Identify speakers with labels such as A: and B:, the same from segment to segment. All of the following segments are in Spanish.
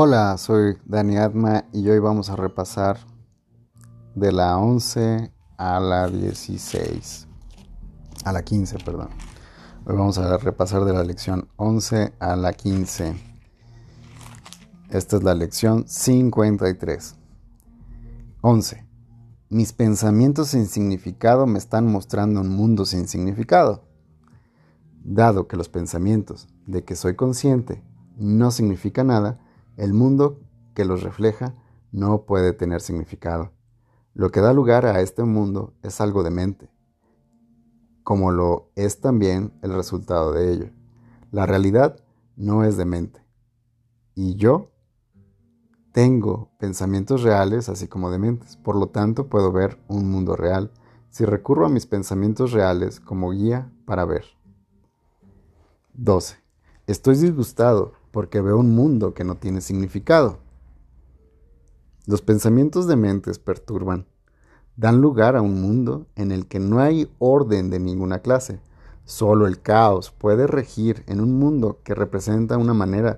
A: Hola, soy Dani Adma y hoy vamos a repasar de la 11 a la 16. A la 15, perdón. Hoy vamos a repasar de la lección 11 a la 15. Esta es la lección 53. 11. Mis pensamientos sin significado me están mostrando un mundo sin significado. Dado que los pensamientos de que soy consciente no significa nada, el mundo que los refleja no puede tener significado. Lo que da lugar a este mundo es algo de mente, como lo es también el resultado de ello. La realidad no es de mente. Y yo tengo pensamientos reales así como de mentes. Por lo tanto, puedo ver un mundo real si recurro a mis pensamientos reales como guía para ver. 12. Estoy disgustado porque veo un mundo que no tiene significado. Los pensamientos de mentes perturban, dan lugar a un mundo en el que no hay orden de ninguna clase. Solo el caos puede regir en un mundo que representa una manera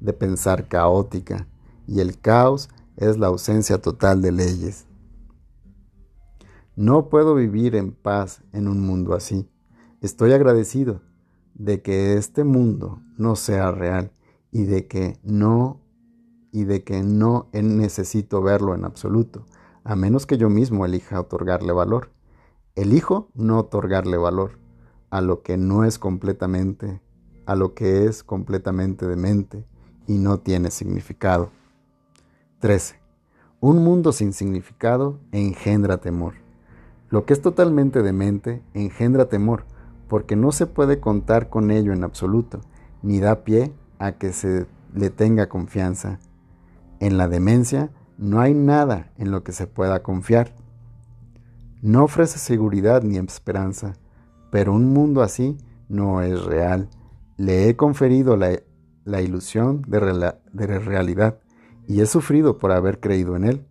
A: de pensar caótica, y el caos es la ausencia total de leyes. No puedo vivir en paz en un mundo así. Estoy agradecido de que este mundo no sea real y de que no y de que no necesito verlo en absoluto, a menos que yo mismo elija otorgarle valor. Elijo no otorgarle valor a lo que no es completamente, a lo que es completamente demente y no tiene significado. 13. Un mundo sin significado engendra temor. Lo que es totalmente demente engendra temor, porque no se puede contar con ello en absoluto, ni da pie a que se le tenga confianza. En la demencia no hay nada en lo que se pueda confiar. No ofrece seguridad ni esperanza, pero un mundo así no es real. Le he conferido la, ilusión de, de realidad y he sufrido por haber creído en él.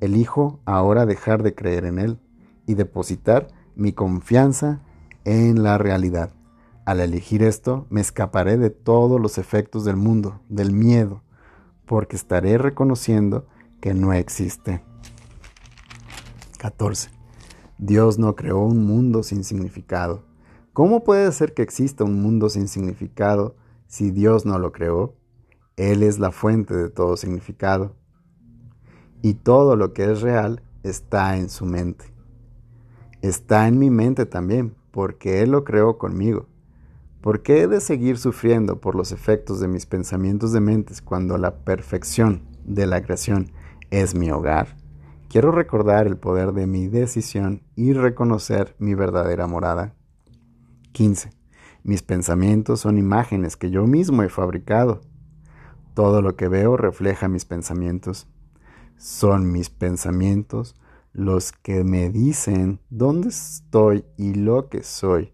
A: Elijo ahora dejar de creer en él y depositar mi confianza en la realidad. Al elegir esto, me escaparé de todos los efectos del mundo, del miedo, porque estaré reconociendo que no existe. 14. Dios no creó un mundo sin significado. ¿Cómo puede ser que exista un mundo sin significado si Dios no lo creó? Él es la fuente de todo significado. Y todo lo que es real está en su mente. Está en mi mente también, porque Él lo creó conmigo. ¿Por qué he de seguir sufriendo por los efectos de mis pensamientos de mentes cuando la perfección de la creación es mi hogar? Quiero recordar el poder de mi decisión y reconocer mi verdadera morada. 15. Mis pensamientos son imágenes que yo mismo he fabricado. Todo lo que veo refleja mis pensamientos. Son mis pensamientos los que me dicen dónde estoy y lo que soy.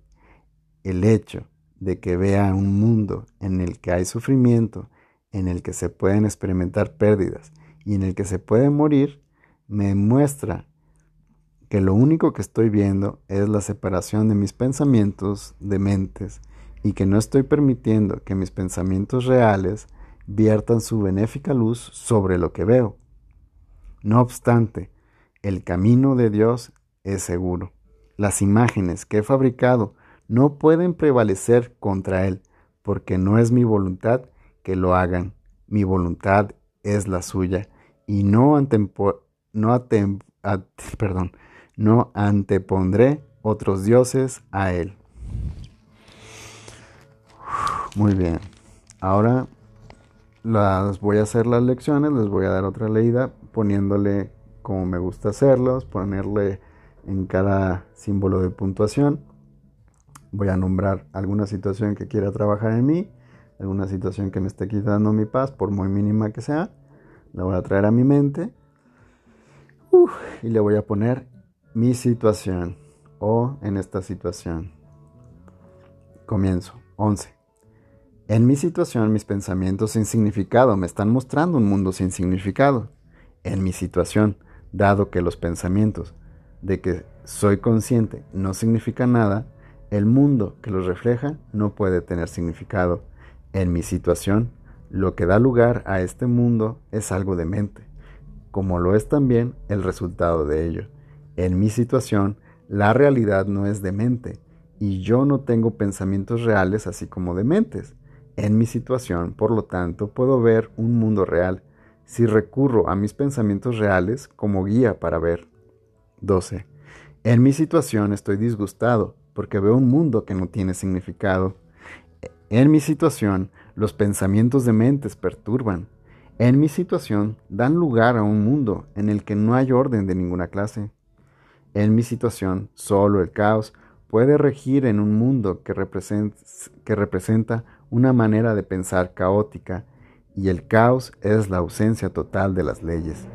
A: El hecho de que vea un mundo en el que hay sufrimiento, en el que se pueden experimentar pérdidas y en el que se puede morir, me muestra que lo único que estoy viendo es la separación de mis pensamientos de mentes y que no estoy permitiendo que mis pensamientos reales viertan su benéfica luz sobre lo que veo. No obstante, el camino de Dios es seguro. Las imágenes que he fabricado no pueden prevalecer contra él, porque no es mi voluntad que lo hagan, mi voluntad es la suya, y no, no antepondré otros dioses a él. Muy bien, ahora las voy a hacer las lecciones, les voy a dar otra leída poniéndole como me gusta hacerlos, ponerle en cada símbolo de puntuación voy a nombrar alguna situación que quiera trabajar en mí, alguna situación que me esté quitando mi paz, por muy mínima que sea, la voy a traer a mi mente y le voy a poner mi situación o en esta situación. Comienzo. 11. En mi situación, mis pensamientos sin significado me están mostrando un mundo sin significado. En mi situación, dado que los pensamientos de que soy consciente no significan nada, el mundo que los refleja no puede tener significado. En mi situación, Lo que da lugar a este mundo es algo de mente, como lo es también el resultado de ello. En mi situación, la realidad no es de mente, y yo no tengo pensamientos reales así como dementes. En mi situación, por lo tanto, puedo ver un mundo real si recurro a mis pensamientos reales como guía para ver. 12. En mi situación estoy disgustado porque veo un mundo que no tiene significado. En mi situación, los pensamientos de mentes perturban. En mi situación, dan lugar a un mundo en el que no hay orden de ninguna clase. En mi situación, solo el caos puede regir en un mundo que representa, una manera de pensar caótica y el caos es la ausencia total de las leyes.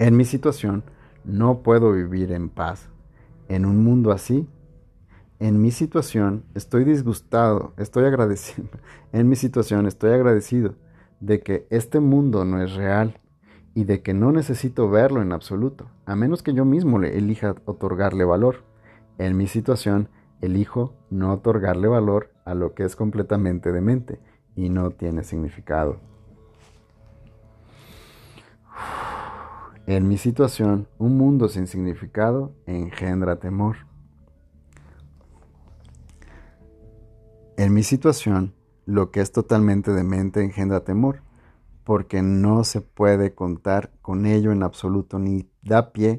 A: En mi situación no puedo vivir en paz. En un mundo así, en mi situación estoy disgustado, estoy agradecido. En mi situación estoy agradecido de que este mundo no es real y de que no necesito verlo en absoluto, a menos que yo mismo le elija otorgarle valor. En mi situación, elijo no otorgarle valor a lo que es completamente demente y no tiene significado. En mi situación, un mundo sin significado engendra temor. En mi situación, lo que es totalmente demente engendra temor, porque no se puede contar con ello en absoluto ni da pie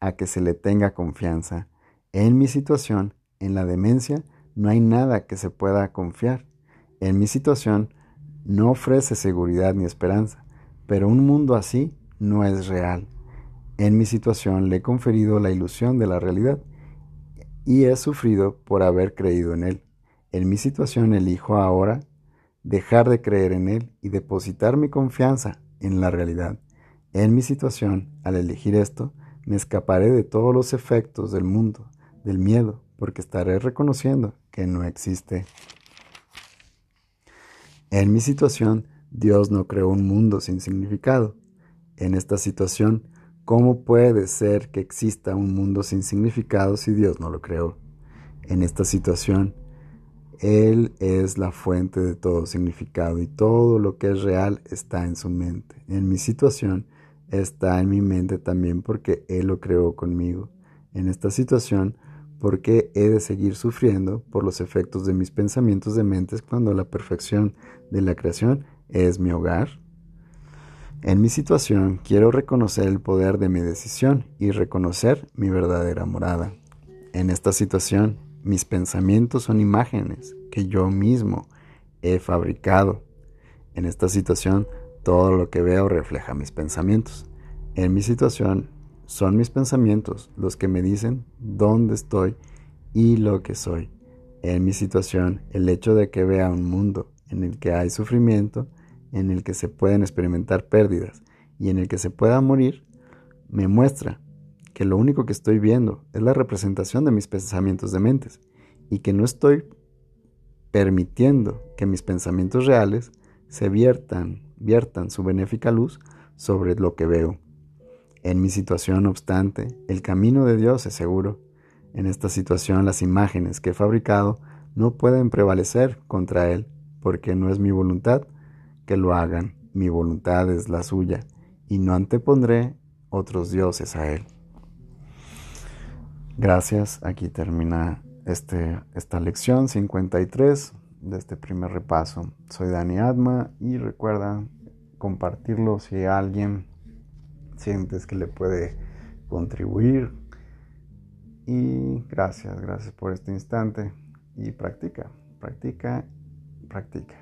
A: a que se le tenga confianza. En mi situación, en la demencia, no hay nada que se pueda confiar. En mi situación, no ofrece seguridad ni esperanza, pero un mundo así no es real. En mi situación le he conferido la ilusión de la realidad y he sufrido por haber creído en él. En mi situación elijo ahora dejar de creer en él y depositar mi confianza en la realidad. En mi situación, al elegir esto, me escaparé de todos los efectos del mundo del miedo, porque estaré reconociendo que no existe. En mi situación, Dios no creó un mundo sin significado. En esta situación, ¿cómo puede ser que exista un mundo sin significado si Dios no lo creó? En esta situación, Él es la fuente de todo significado y todo lo que es real está en su mente. En mi situación, está en mi mente también porque Él lo creó conmigo. En esta situación, ¿Por qué he de seguir sufriendo por los efectos de mis pensamientos de mentes cuando la perfección de la creación es mi hogar? En mi situación quiero reconocer el poder de mi decisión y reconocer mi verdadera morada. En esta situación, mis pensamientos son imágenes que yo mismo he fabricado. En esta situación, todo lo que veo refleja mis pensamientos. En mi situación, son mis pensamientos los que me dicen dónde estoy y lo que soy. En mi situación, el hecho de que vea un mundo en el que hay sufrimiento, en el que se pueden experimentar pérdidas y en el que se pueda morir, me muestra que lo único que estoy viendo es la representación de mis pensamientos de mentes y que no estoy permitiendo que mis pensamientos reales se viertan, viertan su benéfica luz sobre lo que veo. En mi situación, no obstante, el camino de Dios es seguro. En esta situación las imágenes que he fabricado no pueden prevalecer contra Él, porque no es mi voluntad que lo hagan, mi voluntad es la suya, y no antepondré otros dioses a Él. Gracias, aquí termina este, esta lección 53 de este primer repaso. Soy Dani Adma y recuerda compartirlo si alguien sientes que le puede contribuir. Y gracias, gracias por este instante. Y practica, practica, practica.